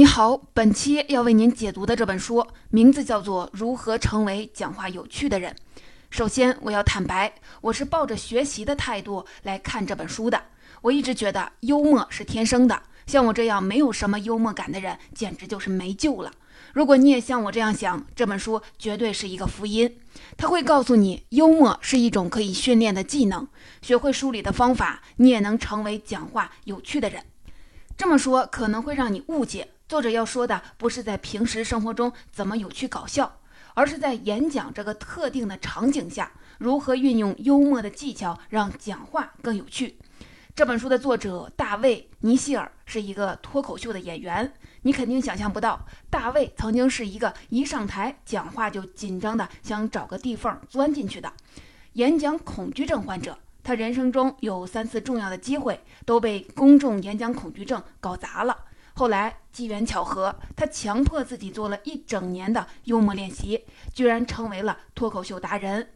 你好，本期要为您解读的这本书名字叫做《如何成为讲话有趣的人》。首先，我要坦白，我是抱着学习的态度来看这本书的。我一直觉得幽默是天生的，像我这样没有什么幽默感的人，简直就是没救了。如果你也像我这样想，这本书绝对是一个福音。它会告诉你，幽默是一种可以训练的技能，学会梳理的方法，你也能成为讲话有趣的人。这么说可能会让你误解。作者要说的不是在平时生活中怎么有趣搞笑，而是在演讲这个特定的场景下，如何运用幽默的技巧让讲话更有趣。这本书的作者大卫·尼希尔是一个脱口秀的演员，你肯定想象不到，大卫曾经是一个一上台讲话就紧张的想找个地缝钻进去的演讲恐惧症患者。他人生中有三次重要的机会都被公众演讲恐惧症搞砸了。后来机缘巧合，他强迫自己做了一整年的幽默练习，居然成为了脱口秀达人。《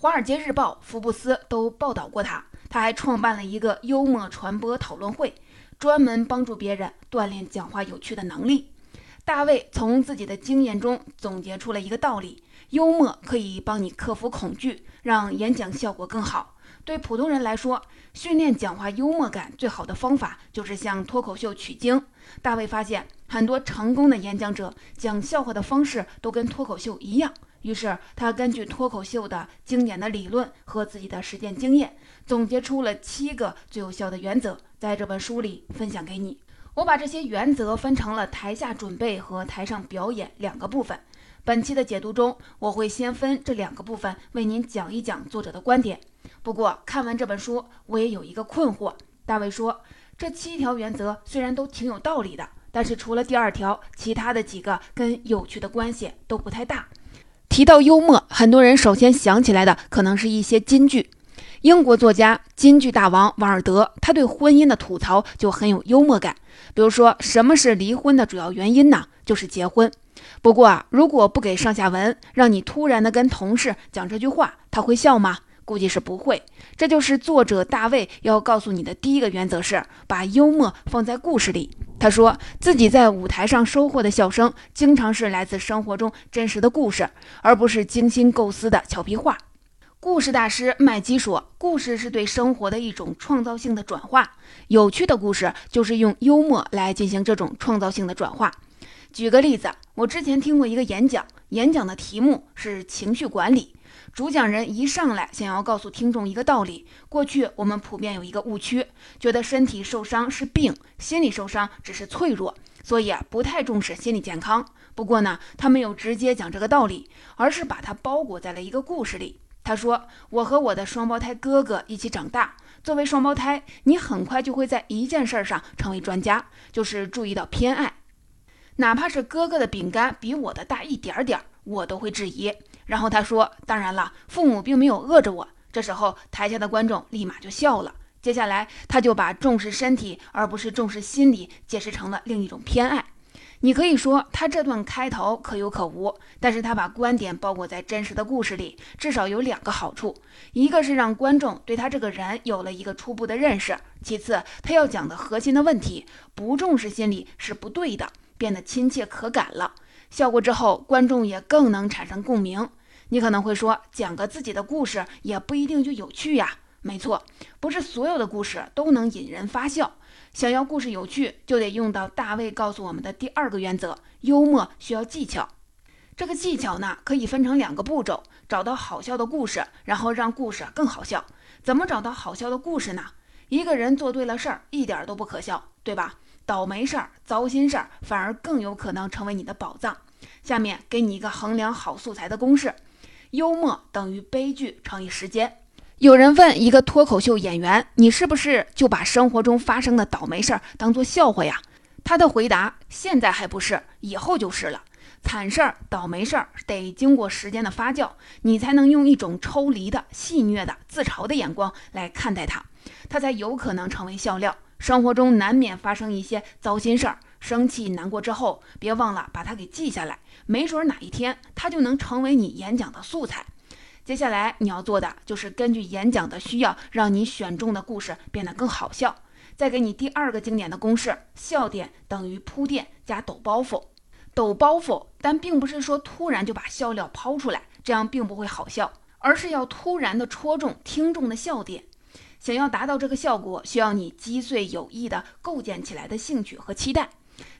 华尔街日报》、福布斯都报道过他。他还创办了一个幽默传播讨论会，专门帮助别人锻炼讲话有趣的能力。大卫从自己的经验中总结出了一个道理：幽默可以帮你克服恐惧，让演讲效果更好。对普通人来说，训练讲话幽默感最好的方法就是向脱口秀取经。大卫发现，很多成功的演讲者讲笑话的方式都跟脱口秀一样，于是他根据脱口秀的经典的理论和自己的实践经验，总结出了七个最有效的原则，在这本书里分享给你。我把这些原则分成了台下准备和台上表演两个部分。本期的解读中，我会先分这两个部分为您讲一讲作者的观点。不过看完这本书，我也有一个困惑。大卫说，这七条原则虽然都挺有道理的，但是除了第二条，其他的几个跟有趣的关系都不太大。提到幽默，很多人首先想起来的可能是一些金句。英国作家金句大王王尔德，他对婚姻的吐槽就很有幽默感。比如说，什么是离婚的主要原因呢？就是结婚。不过啊，如果不给上下文，让你突然的跟同事讲这句话，他会笑吗？估计是不会。这就是作者大卫要告诉你的第一个原则：是把幽默放在故事里。他说自己在舞台上收获的笑声，经常是来自生活中真实的故事，而不是精心构思的俏皮话。故事大师麦基说：“故事是对生活的一种创造性的转化，有趣的故事就是用幽默来进行这种创造性的转化。”举个例子，我之前听过一个演讲，演讲的题目是情绪管理。主讲人一上来想要告诉听众一个道理：过去我们普遍有一个误区，觉得身体受伤是病，心理受伤只是脆弱，所以啊不太重视心理健康。不过呢，他没有直接讲这个道理，而是把它包裹在了一个故事里。他说：“我和我的双胞胎哥哥一起长大。作为双胞胎，你很快就会在一件事儿上成为专家，就是注意到偏爱，哪怕是哥哥的饼干比我的大一点点，我都会质疑。”然后他说：“当然了，父母并没有饿着我。”这时候，台下的观众立马就笑了。接下来，他就把重视身体而不是重视心理解释成了另一种偏爱。你可以说他这段开头可有可无，但是他把观点包裹在真实的故事里，至少有两个好处：一个是让观众对他这个人有了一个初步的认识；其次，他要讲的核心的问题不重视心理是不对的，变得亲切可感了。笑过之后，观众也更能产生共鸣。你可能会说，讲个自己的故事也不一定就有趣呀。没错，不是所有的故事都能引人发笑。想要故事有趣，就得用到大卫告诉我们的第二个原则：幽默需要技巧。这个技巧呢，可以分成两个步骤：找到好笑的故事，然后让故事更好笑。怎么找到好笑的故事呢？一个人做对了事儿，一点都不可笑，对吧？倒霉事儿、糟心事儿，反而更有可能成为你的宝藏。下面给你一个衡量好素材的公式。幽默等于悲剧乘以时间。有人问一个脱口秀演员：“你是不是就把生活中发生的倒霉事儿当做笑话呀？”他的回答：“现在还不是，以后就是了。惨事儿、倒霉事儿得经过时间的发酵，你才能用一种抽离的、戏谑的、自嘲的眼光来看待它，它才有可能成为笑料。生活中难免发生一些糟心事儿。”生气难过之后，别忘了把它给记下来，没准哪一天它就能成为你演讲的素材。接下来你要做的就是根据演讲的需要，让你选中的故事变得更好笑。再给你第二个经典的公式：笑点等于铺垫加抖包袱。抖包袱，但并不是说突然就把笑料抛出来，这样并不会好笑，而是要突然的戳中听众的笑点。想要达到这个效果，需要你击碎有意的构建起来的兴趣和期待。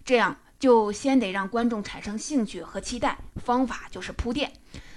这样就先得让观众产生兴趣和期待，方法就是铺垫。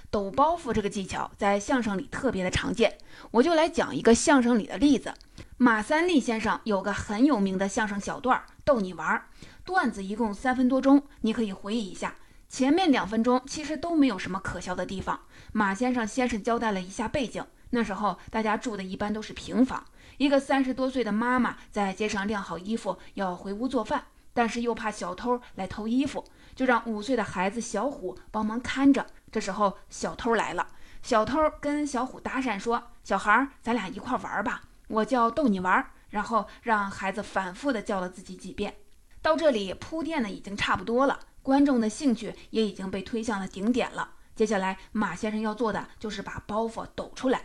抖包袱这个技巧在相声里特别的常见，我就来讲一个相声里的例子。马三立先生有个很有名的相声小段儿，逗你玩儿。段子一共三分多钟，你可以回忆一下。前面两分钟其实都没有什么可笑的地方。马先生先是交代了一下背景，那时候大家住的一般都是平房。一个三十多岁的妈妈在街上晾好衣服要回屋做饭，但是又怕小偷来偷衣服，就让五岁的孩子小虎帮忙看着。这时候小偷来了，小偷跟小虎搭讪说：“小孩，咱俩一块玩吧，我叫逗你玩。”然后让孩子反复的叫了自己几遍。到这里铺垫的已经差不多了，观众的兴趣也已经被推向了顶点了。接下来马先生要做的就是把包袱抖出来。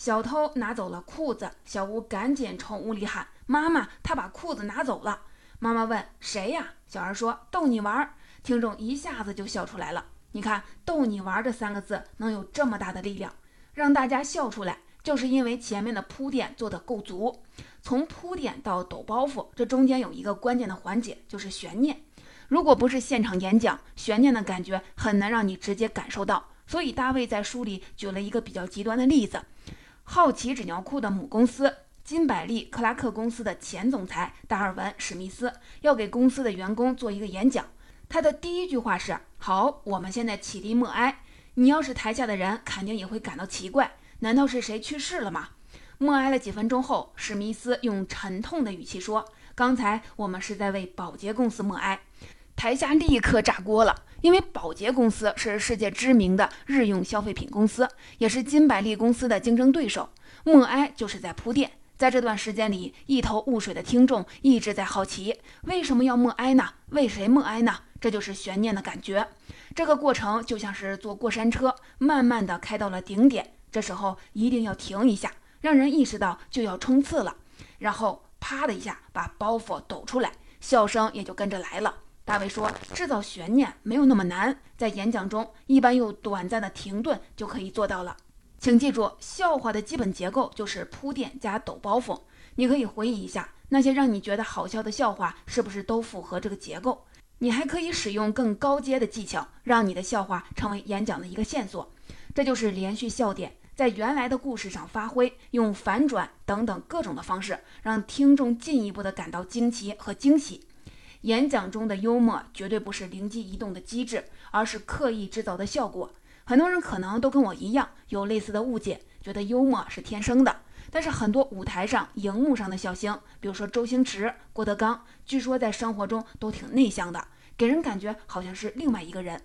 小偷拿走了裤子，小吴赶紧冲屋里喊：“妈妈，他把裤子拿走了。”妈妈问：“谁呀？”小孩说：“逗你玩。”听众一下子就笑出来了。你看“逗你玩”这三个字能有这么大的力量，让大家笑出来，就是因为前面的铺垫做得够足。从铺垫到抖包袱，这中间有一个关键的环节，就是悬念。如果不是现场演讲，悬念的感觉很难让你直接感受到。所以大卫在书里举了一个比较极端的例子：好奇纸尿裤的母公司金百利克拉克公司的前总裁达尔文史密斯要给公司的员工做一个演讲。他的第一句话是：“好，我们现在起立默哀。”你要是台下的人，肯定也会感到奇怪，难道是谁去世了吗？默哀了几分钟后，史密斯用沉痛的语气说：“刚才我们是在为保洁公司默哀。”台下立刻炸锅了，因为保洁公司是世界知名的日用消费品公司，也是金百利公司的竞争对手。默哀就是在铺垫。在这段时间里，一头雾水的听众一直在好奇：为什么要默哀呢？为谁默哀呢？这就是悬念的感觉。这个过程就像是坐过山车，慢慢的开到了顶点，这时候一定要停一下，让人意识到就要冲刺了，然后啪的一下把包袱抖出来，笑声也就跟着来了。大卫说：“制造悬念没有那么难，在演讲中一般用短暂的停顿就可以做到了。”请记住，笑话的基本结构就是铺垫加抖包袱。你可以回忆一下那些让你觉得好笑的笑话，是不是都符合这个结构？你还可以使用更高阶的技巧，让你的笑话成为演讲的一个线索。这就是连续笑点，在原来的故事上发挥，用反转等等各种的方式，让听众进一步的感到惊奇和惊喜。演讲中的幽默绝对不是灵机一动的机智，而是刻意制造的效果。很多人可能都跟我一样有类似的误解，觉得幽默是天生的。但是很多舞台上、荧幕上的笑星，比如说周星驰、郭德纲，据说在生活中都挺内向的，给人感觉好像是另外一个人。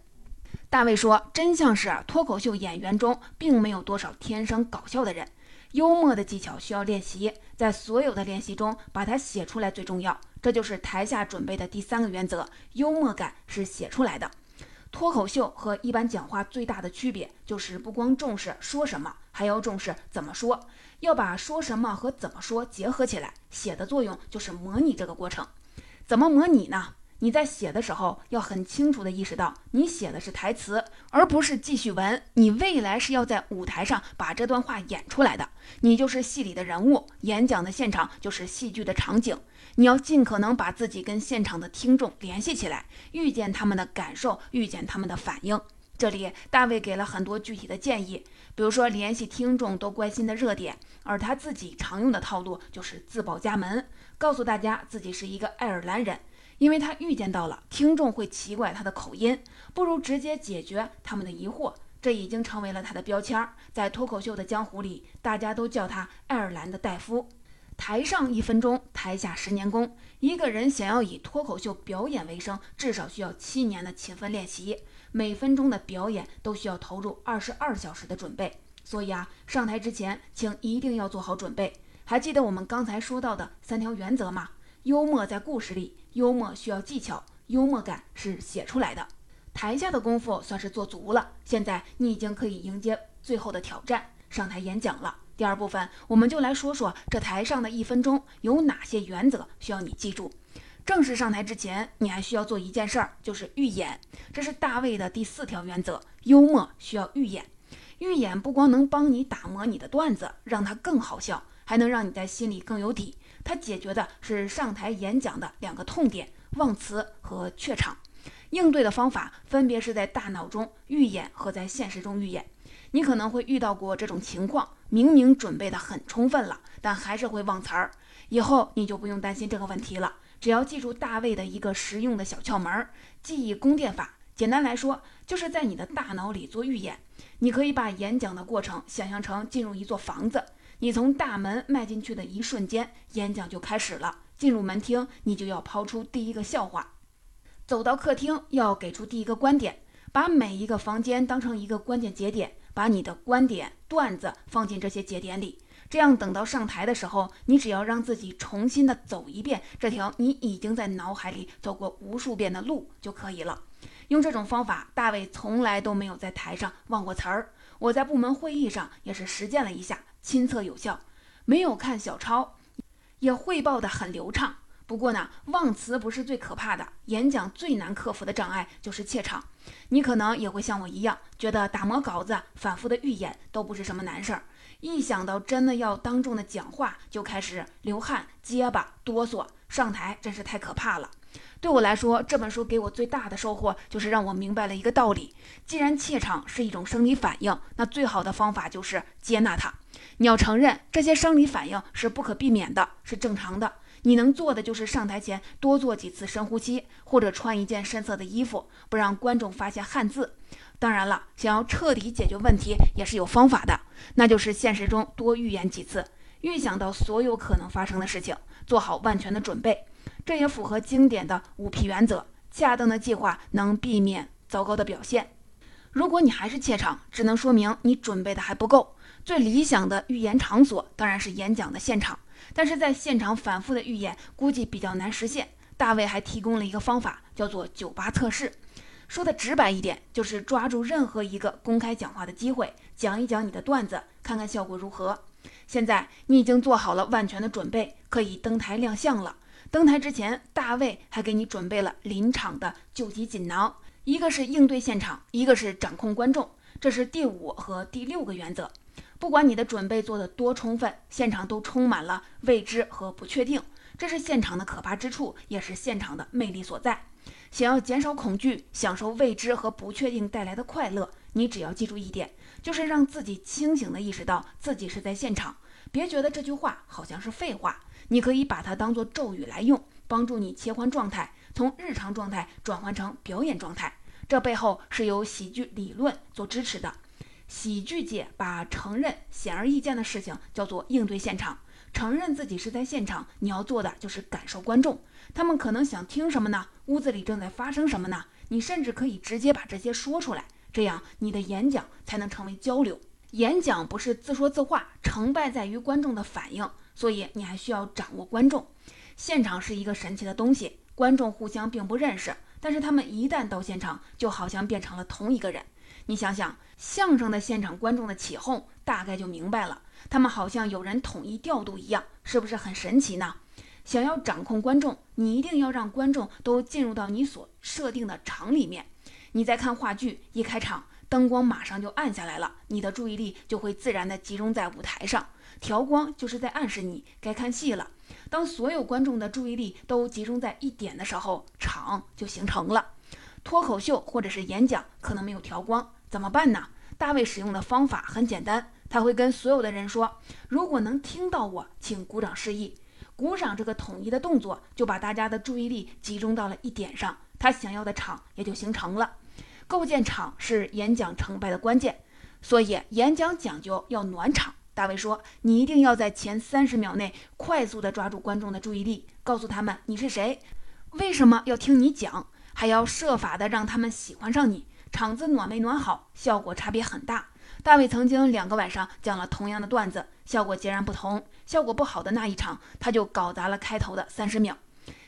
大卫说，真相是脱口秀演员中并没有多少天生搞笑的人，幽默的技巧需要练习，在所有的练习中把它写出来最重要。这就是台下准备的第三个原则：幽默感是写出来的。脱口秀和一般讲话最大的区别就是不光重视说什么，还要重视怎么说，要把说什么和怎么说结合起来。写的作用就是模拟这个过程。怎么模拟呢？你在写的时候要很清楚地意识到，你写的是台词，而不是记叙文。你未来是要在舞台上把这段话演出来的，你就是戏里的人物，演讲的现场就是戏剧的场景。你要尽可能把自己跟现场的听众联系起来，预见他们的感受，预见他们的反应。这里大卫给了很多具体的建议，比如说联系听众都关心的热点，而他自己常用的套路就是自报家门，告诉大家自己是一个爱尔兰人，因为他预见到了听众会奇怪他的口音，不如直接解决他们的疑惑。这已经成为了他的标签，在脱口秀的江湖里，大家都叫他爱尔兰的戴夫。台上一分钟，台下十年功。一个人想要以脱口秀表演为生，至少需要七年的勤奋练习。每分钟的表演都需要投入二十二小时的准备。所以啊，上台之前，请一定要做好准备。还记得我们刚才说到的三条原则吗？幽默在故事里，幽默需要技巧，幽默感是写出来的。台下的功夫算是做足了，现在你已经可以迎接最后的挑战，上台演讲了。第二部分，我们就来说说这台上的一分钟有哪些原则需要你记住。正式上台之前，你还需要做一件事儿，就是预演。这是大卫的第四条原则：幽默需要预演。预演不光能帮你打磨你的段子，让它更好笑，还能让你在心里更有底。它解决的是上台演讲的两个痛点：忘词和怯场。应对的方法分别是在大脑中预演和在现实中预演。你可能会遇到过这种情况：明明准备的很充分了，但还是会忘词儿。以后你就不用担心这个问题了，只要记住大卫的一个实用的小窍门——记忆宫殿法。简单来说，就是在你的大脑里做预演。你可以把演讲的过程想象成进入一座房子，你从大门迈进去的一瞬间，演讲就开始了。进入门厅，你就要抛出第一个笑话。走到客厅，要给出第一个观点，把每一个房间当成一个关键节点，把你的观点、段子放进这些节点里。这样，等到上台的时候，你只要让自己重新的走一遍这条你已经在脑海里走过无数遍的路就可以了。用这种方法，大卫从来都没有在台上忘过词儿。我在部门会议上也是实践了一下，亲测有效，没有看小抄，也汇报的很流畅。不过呢，忘词不是最可怕的，演讲最难克服的障碍就是怯场。你可能也会像我一样，觉得打磨稿子、反复的预演都不是什么难事儿，一想到真的要当众的讲话，就开始流汗、结巴、哆嗦，上台真是太可怕了。对我来说，这本书给我最大的收获就是让我明白了一个道理：既然怯场是一种生理反应，那最好的方法就是接纳它。你要承认这些生理反应是不可避免的，是正常的。你能做的就是上台前多做几次深呼吸，或者穿一件深色的衣服，不让观众发现汗渍。当然了，想要彻底解决问题也是有方法的，那就是现实中多预演几次，预想到所有可能发生的事情，做好万全的准备。这也符合经典的五 P 原则，恰当的计划能避免糟糕的表现。如果你还是怯场，只能说明你准备的还不够。最理想的预演场所当然是演讲的现场。但是在现场反复的预演，估计比较难实现。大卫还提供了一个方法，叫做酒吧测试。说的直白一点，就是抓住任何一个公开讲话的机会，讲一讲你的段子，看看效果如何。现在你已经做好了万全的准备，可以登台亮相了。登台之前，大卫还给你准备了临场的救急锦囊，一个是应对现场，一个是掌控观众。这是第五和第六个原则。不管你的准备做得多充分，现场都充满了未知和不确定，这是现场的可怕之处，也是现场的魅力所在。想要减少恐惧，享受未知和不确定带来的快乐，你只要记住一点，就是让自己清醒地意识到自己是在现场。别觉得这句话好像是废话，你可以把它当做咒语来用，帮助你切换状态，从日常状态转换成表演状态。这背后是由喜剧理论做支持的。喜剧界把承认显而易见的事情叫做应对现场。承认自己是在现场，你要做的就是感受观众，他们可能想听什么呢？屋子里正在发生什么呢？你甚至可以直接把这些说出来，这样你的演讲才能成为交流。演讲不是自说自话，成败在于观众的反应，所以你还需要掌握观众。现场是一个神奇的东西，观众互相并不认识，但是他们一旦到现场，就好像变成了同一个人。你想想，相声的现场观众的起哄，大概就明白了。他们好像有人统一调度一样，是不是很神奇呢？想要掌控观众，你一定要让观众都进入到你所设定的场里面。你在看话剧，一开场，灯光马上就暗下来了，你的注意力就会自然的集中在舞台上。调光就是在暗示你该看戏了。当所有观众的注意力都集中在一点的时候，场就形成了。脱口秀或者是演讲可能没有调光。怎么办呢？大卫使用的方法很简单，他会跟所有的人说：“如果能听到我，请鼓掌示意。”鼓掌这个统一的动作，就把大家的注意力集中到了一点上，他想要的场也就形成了。构建场是演讲成败的关键，所以演讲讲究要暖场。大卫说：“你一定要在前三十秒内快速地抓住观众的注意力，告诉他们你是谁，为什么要听你讲，还要设法的让他们喜欢上你。”场子暖没暖好，效果差别很大。大卫曾经两个晚上讲了同样的段子，效果截然不同。效果不好的那一场，他就搞砸了开头的三十秒。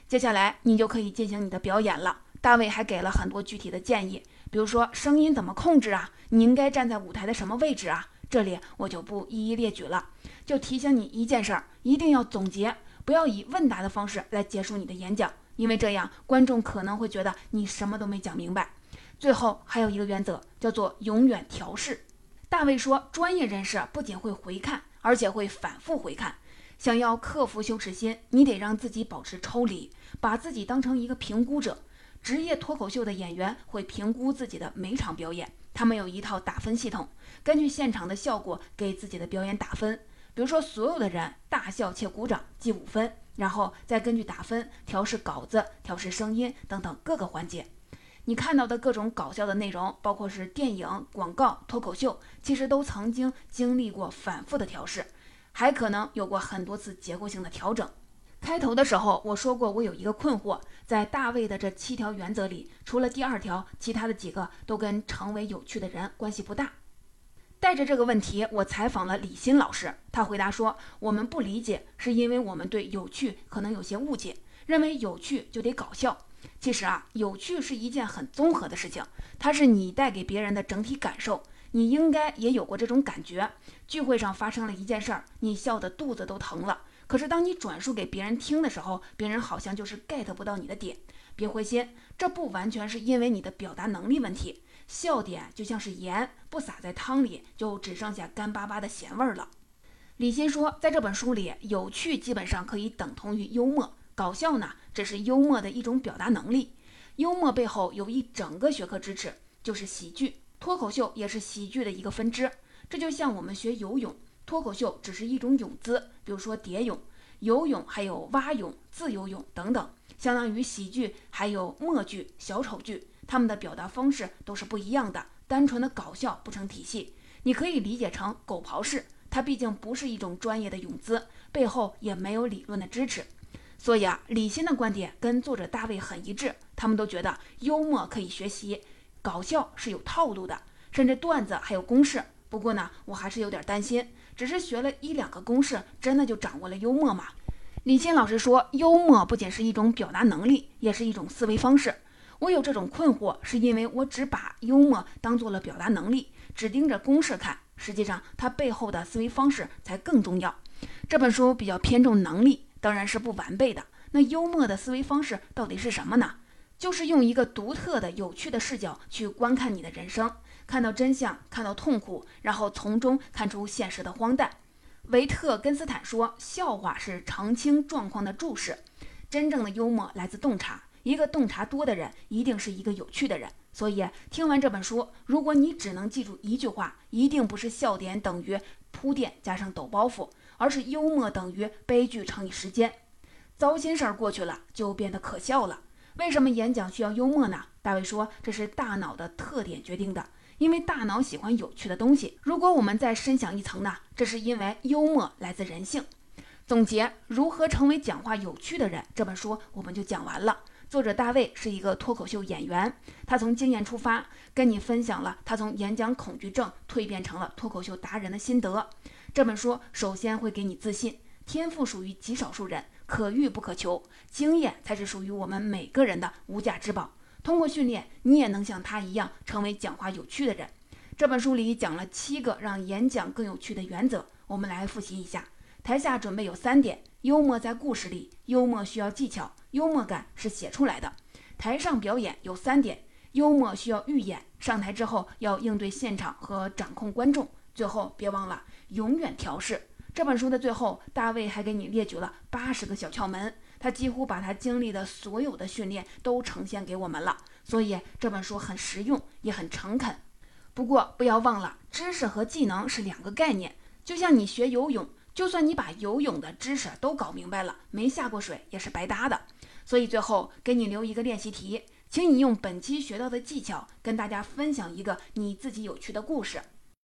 接下来你就可以进行你的表演了。大卫还给了很多具体的建议，比如说声音怎么控制啊？你应该站在舞台的什么位置啊？这里我就不一一列举了，就提醒你一件事儿，一定要总结，不要以问答的方式来结束你的演讲，因为这样观众可能会觉得你什么都没讲明白。最后还有一个原则，叫做永远调试。大卫说，专业人士不仅会回看，而且会反复回看。想要克服羞耻心，你得让自己保持抽离，把自己当成一个评估者。职业脱口秀的演员会评估自己的每场表演，他们有一套打分系统，根据现场的效果给自己的表演打分。比如说，所有的人大笑且鼓掌，记五分，然后再根据打分调试稿子、调试声音等等各个环节。你看到的各种搞笑的内容，包括是电影、广告、脱口秀，其实都曾经经历过反复的调试，还可能有过很多次结构性的调整。开头的时候我说过，我有一个困惑，在大卫的这七条原则里，除了第二条，其他的几个都跟成为有趣的人关系不大。带着这个问题，我采访了李欣老师，他回答说，我们不理解，是因为我们对有趣可能有些误解，认为有趣就得搞笑。其实啊，有趣是一件很综合的事情，它是你带给别人的整体感受。你应该也有过这种感觉：聚会上发生了一件事儿，你笑得肚子都疼了。可是当你转述给别人听的时候，别人好像就是 get 不到你的点。别灰心，这不完全是因为你的表达能力问题。笑点就像是盐，不撒在汤里，就只剩下干巴巴的咸味儿了。李欣说，在这本书里，有趣基本上可以等同于幽默。搞笑呢，只是幽默的一种表达能力。幽默背后有一整个学科支持，就是喜剧。脱口秀也是喜剧的一个分支。这就像我们学游泳，脱口秀只是一种泳姿，比如说蝶泳。游泳还有蛙泳、自由泳等等，相当于喜剧还有默剧、小丑剧，他们的表达方式都是不一样的。单纯的搞笑不成体系，你可以理解成狗刨式。它毕竟不是一种专业的泳姿，背后也没有理论的支持。所以啊，李欣的观点跟作者大卫很一致，他们都觉得幽默可以学习，搞笑是有套路的，甚至段子还有公式。不过呢，我还是有点担心，只是学了一两个公式，真的就掌握了幽默吗？李欣老师说，幽默不仅是一种表达能力，也是一种思维方式。我有这种困惑，是因为我只把幽默当做了表达能力，只盯着公式看，实际上它背后的思维方式才更重要。这本书比较偏重能力。当然是不完备的。那幽默的思维方式到底是什么呢？就是用一个独特的、有趣的视角去观看你的人生，看到真相，看到痛苦，然后从中看出现实的荒诞。维特根斯坦说：“笑话是澄清状况的注释，真正的幽默来自洞察。一个洞察多的人，一定是一个有趣的人。”所以，听完这本书，如果你只能记住一句话，一定不是笑点等于铺垫加上抖包袱。而是幽默等于悲剧乘以时间，糟心事儿过去了就变得可笑了。为什么演讲需要幽默呢？大卫说，这是大脑的特点决定的，因为大脑喜欢有趣的东西。如果我们再深想一层呢？这是因为幽默来自人性。总结如何成为讲话有趣的人这本书我们就讲完了。作者大卫是一个脱口秀演员，他从经验出发，跟你分享了他从演讲恐惧症蜕变成了脱口秀达人的心得。这本书首先会给你自信，天赋属于极少数人，可遇不可求，经验才是属于我们每个人的无价之宝。通过训练，你也能像他一样成为讲话有趣的人。这本书里讲了七个让演讲更有趣的原则，我们来复习一下。台下准备有三点：幽默在故事里，幽默需要技巧，幽默感是写出来的。台上表演有三点：幽默需要预演，上台之后要应对现场和掌控观众。最后别忘了。永远调试。这本书的最后，大卫还给你列举了八十个小窍门，他几乎把他经历的所有的训练都呈现给我们了。所以这本书很实用，也很诚恳。不过不要忘了，知识和技能是两个概念。就像你学游泳，就算你把游泳的知识都搞明白了，没下过水也是白搭的。所以最后给你留一个练习题，请你用本期学到的技巧，跟大家分享一个你自己有趣的故事。